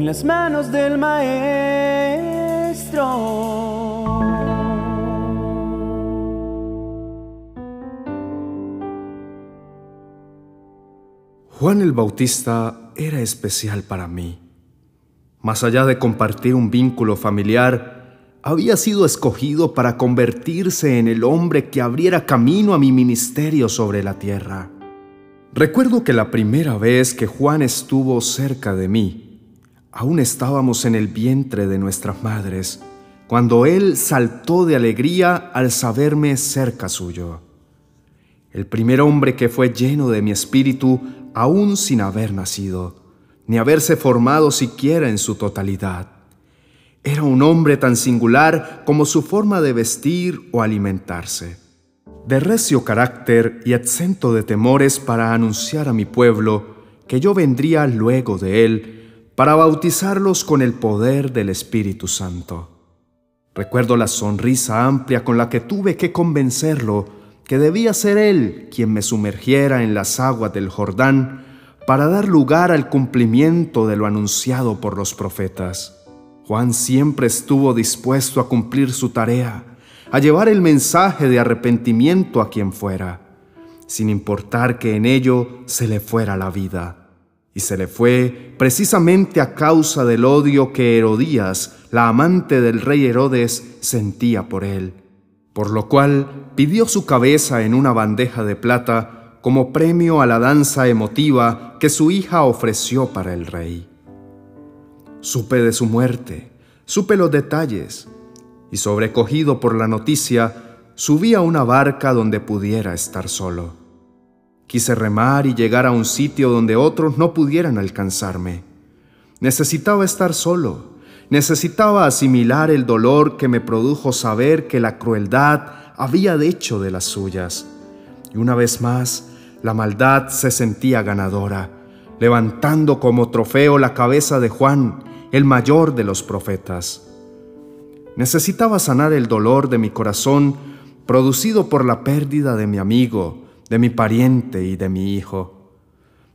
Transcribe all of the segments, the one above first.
en las manos del Maestro. Juan el Bautista era especial para mí. Más allá de compartir un vínculo familiar, había sido escogido para convertirse en el hombre que abriera camino a mi ministerio sobre la tierra. Recuerdo que la primera vez que Juan estuvo cerca de mí, aún estábamos en el vientre de nuestras madres, cuando él saltó de alegría al saberme cerca suyo. El primer hombre que fue lleno de mi espíritu aún sin haber nacido, ni haberse formado siquiera en su totalidad. Era un hombre tan singular como su forma de vestir o alimentarse de recio carácter y exento de temores para anunciar a mi pueblo que yo vendría luego de él para bautizarlos con el poder del Espíritu Santo. Recuerdo la sonrisa amplia con la que tuve que convencerlo que debía ser él quien me sumergiera en las aguas del Jordán para dar lugar al cumplimiento de lo anunciado por los profetas. Juan siempre estuvo dispuesto a cumplir su tarea a llevar el mensaje de arrepentimiento a quien fuera, sin importar que en ello se le fuera la vida. Y se le fue precisamente a causa del odio que Herodías, la amante del rey Herodes, sentía por él, por lo cual pidió su cabeza en una bandeja de plata como premio a la danza emotiva que su hija ofreció para el rey. Supe de su muerte, supe los detalles, y sobrecogido por la noticia, subí a una barca donde pudiera estar solo. Quise remar y llegar a un sitio donde otros no pudieran alcanzarme. Necesitaba estar solo, necesitaba asimilar el dolor que me produjo saber que la crueldad había hecho de las suyas. Y una vez más, la maldad se sentía ganadora, levantando como trofeo la cabeza de Juan, el mayor de los profetas. Necesitaba sanar el dolor de mi corazón producido por la pérdida de mi amigo, de mi pariente y de mi hijo.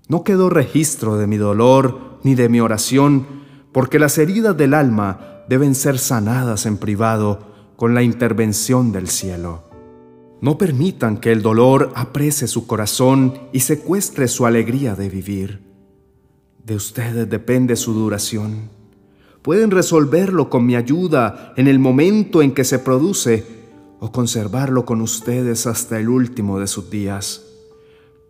No quedó registro de mi dolor ni de mi oración, porque las heridas del alma deben ser sanadas en privado con la intervención del cielo. No permitan que el dolor aprese su corazón y secuestre su alegría de vivir. De ustedes depende su duración pueden resolverlo con mi ayuda en el momento en que se produce o conservarlo con ustedes hasta el último de sus días.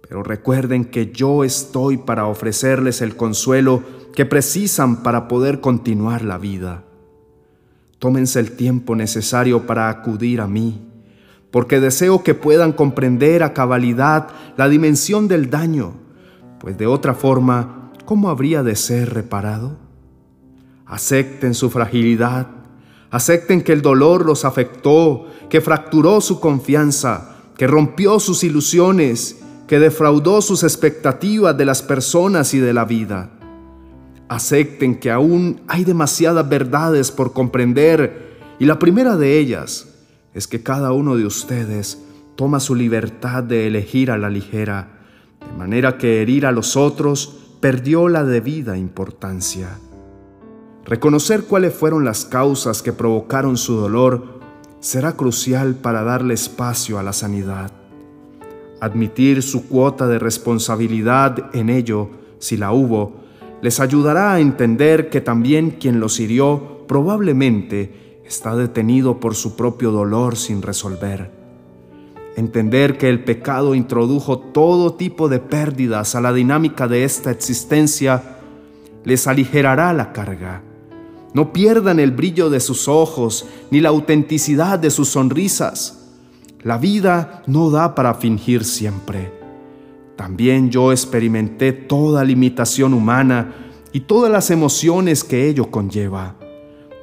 Pero recuerden que yo estoy para ofrecerles el consuelo que precisan para poder continuar la vida. Tómense el tiempo necesario para acudir a mí, porque deseo que puedan comprender a cabalidad la dimensión del daño, pues de otra forma, ¿cómo habría de ser reparado? Acepten su fragilidad. Acepten que el dolor los afectó, que fracturó su confianza, que rompió sus ilusiones, que defraudó sus expectativas de las personas y de la vida. Acepten que aún hay demasiadas verdades por comprender y la primera de ellas es que cada uno de ustedes toma su libertad de elegir a la ligera, de manera que herir a los otros perdió la debida importancia. Reconocer cuáles fueron las causas que provocaron su dolor será crucial para darle espacio a la sanidad. Admitir su cuota de responsabilidad en ello, si la hubo, les ayudará a entender que también quien los hirió probablemente está detenido por su propio dolor sin resolver. Entender que el pecado introdujo todo tipo de pérdidas a la dinámica de esta existencia les aligerará la carga no pierdan el brillo de sus ojos ni la autenticidad de sus sonrisas. La vida no da para fingir siempre. También yo experimenté toda limitación humana y todas las emociones que ello conlleva.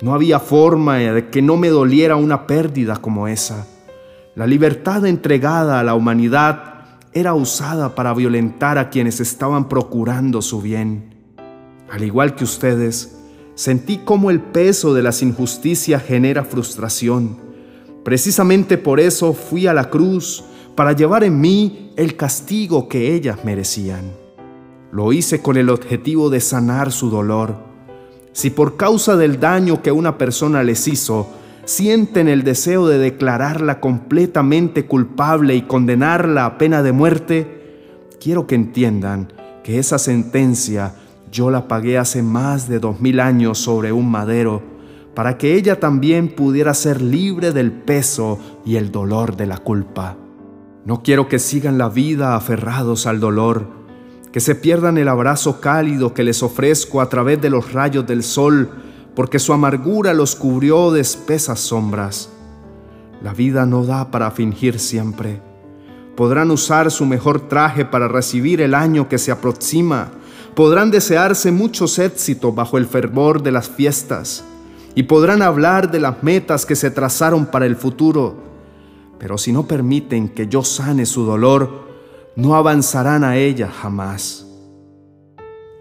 No había forma de que no me doliera una pérdida como esa. La libertad entregada a la humanidad era usada para violentar a quienes estaban procurando su bien. Al igual que ustedes, sentí cómo el peso de las injusticias genera frustración. Precisamente por eso fui a la cruz, para llevar en mí el castigo que ellas merecían. Lo hice con el objetivo de sanar su dolor. Si por causa del daño que una persona les hizo, sienten el deseo de declararla completamente culpable y condenarla a pena de muerte, quiero que entiendan que esa sentencia yo la pagué hace más de dos mil años sobre un madero para que ella también pudiera ser libre del peso y el dolor de la culpa. No quiero que sigan la vida aferrados al dolor, que se pierdan el abrazo cálido que les ofrezco a través de los rayos del sol, porque su amargura los cubrió de espesas sombras. La vida no da para fingir siempre. Podrán usar su mejor traje para recibir el año que se aproxima. Podrán desearse muchos éxitos bajo el fervor de las fiestas y podrán hablar de las metas que se trazaron para el futuro pero si no permiten que yo sane su dolor, no avanzarán a ella jamás.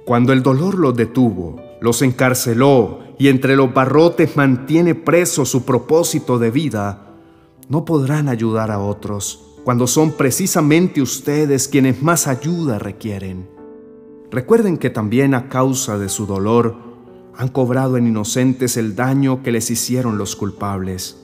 Cuando el dolor los detuvo, los encarceló y entre los barrotes mantiene preso su propósito de vida, no podrán ayudar a otros cuando son precisamente ustedes quienes más ayuda requieren. Recuerden que también a causa de su dolor han cobrado en inocentes el daño que les hicieron los culpables.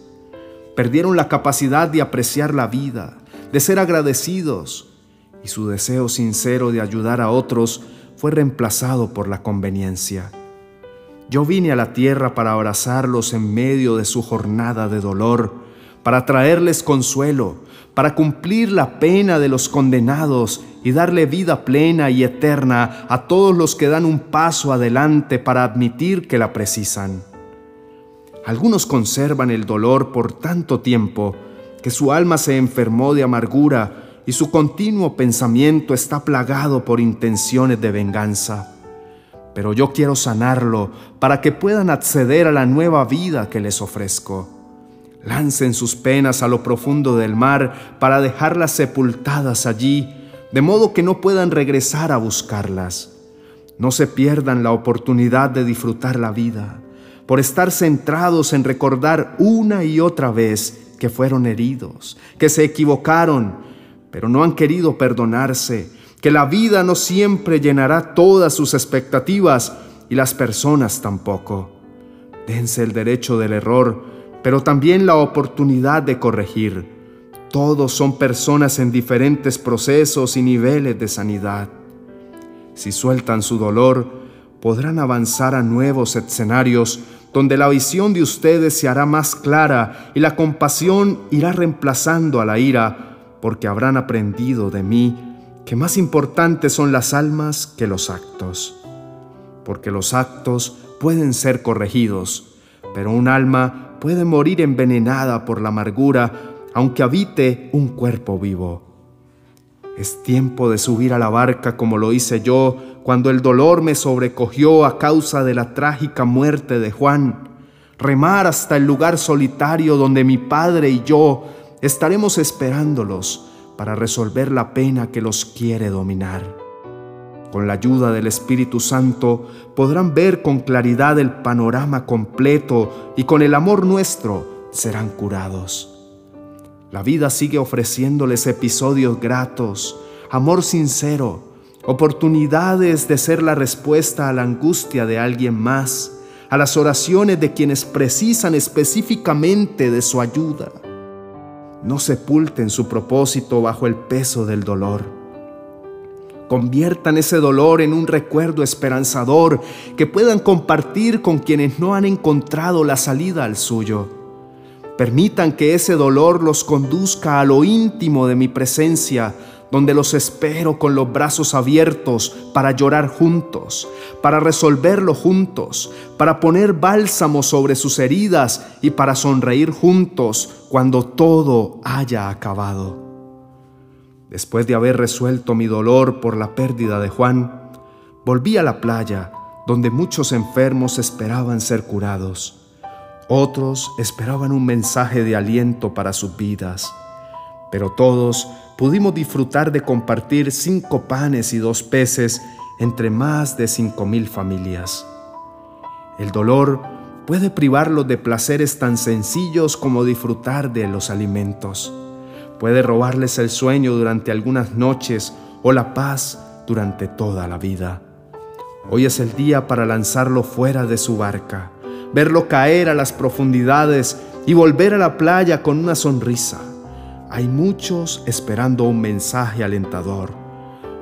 Perdieron la capacidad de apreciar la vida, de ser agradecidos, y su deseo sincero de ayudar a otros fue reemplazado por la conveniencia. Yo vine a la tierra para abrazarlos en medio de su jornada de dolor, para traerles consuelo, para cumplir la pena de los condenados y darle vida plena y eterna a todos los que dan un paso adelante para admitir que la precisan. Algunos conservan el dolor por tanto tiempo que su alma se enfermó de amargura y su continuo pensamiento está plagado por intenciones de venganza. Pero yo quiero sanarlo para que puedan acceder a la nueva vida que les ofrezco. Lancen sus penas a lo profundo del mar para dejarlas sepultadas allí, de modo que no puedan regresar a buscarlas. No se pierdan la oportunidad de disfrutar la vida por estar centrados en recordar una y otra vez que fueron heridos, que se equivocaron, pero no han querido perdonarse, que la vida no siempre llenará todas sus expectativas y las personas tampoco. Dense el derecho del error, pero también la oportunidad de corregir. Todos son personas en diferentes procesos y niveles de sanidad. Si sueltan su dolor, podrán avanzar a nuevos escenarios donde la visión de ustedes se hará más clara y la compasión irá reemplazando a la ira, porque habrán aprendido de mí que más importantes son las almas que los actos. Porque los actos pueden ser corregidos, pero un alma puede morir envenenada por la amargura aunque habite un cuerpo vivo. Es tiempo de subir a la barca como lo hice yo cuando el dolor me sobrecogió a causa de la trágica muerte de Juan. Remar hasta el lugar solitario donde mi padre y yo estaremos esperándolos para resolver la pena que los quiere dominar. Con la ayuda del Espíritu Santo podrán ver con claridad el panorama completo y con el amor nuestro serán curados. La vida sigue ofreciéndoles episodios gratos, amor sincero, oportunidades de ser la respuesta a la angustia de alguien más, a las oraciones de quienes precisan específicamente de su ayuda. No sepulten su propósito bajo el peso del dolor. Conviertan ese dolor en un recuerdo esperanzador que puedan compartir con quienes no han encontrado la salida al suyo. Permitan que ese dolor los conduzca a lo íntimo de mi presencia, donde los espero con los brazos abiertos para llorar juntos, para resolverlo juntos, para poner bálsamo sobre sus heridas y para sonreír juntos cuando todo haya acabado. Después de haber resuelto mi dolor por la pérdida de Juan, volví a la playa donde muchos enfermos esperaban ser curados. Otros esperaban un mensaje de aliento para sus vidas, pero todos pudimos disfrutar de compartir cinco panes y dos peces entre más de cinco mil familias. El dolor puede privarlos de placeres tan sencillos como disfrutar de los alimentos. Puede robarles el sueño durante algunas noches o la paz durante toda la vida. Hoy es el día para lanzarlo fuera de su barca, verlo caer a las profundidades y volver a la playa con una sonrisa. Hay muchos esperando un mensaje alentador,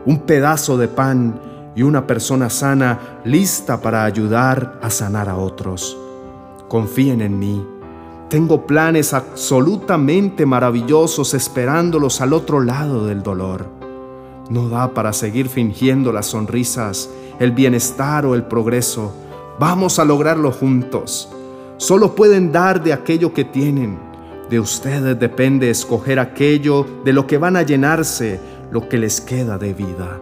un pedazo de pan y una persona sana lista para ayudar a sanar a otros. Confíen en mí. Tengo planes absolutamente maravillosos esperándolos al otro lado del dolor. No da para seguir fingiendo las sonrisas, el bienestar o el progreso. Vamos a lograrlo juntos. Solo pueden dar de aquello que tienen. De ustedes depende escoger aquello de lo que van a llenarse, lo que les queda de vida.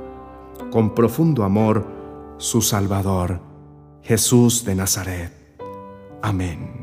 Con profundo amor, su Salvador, Jesús de Nazaret. Amén.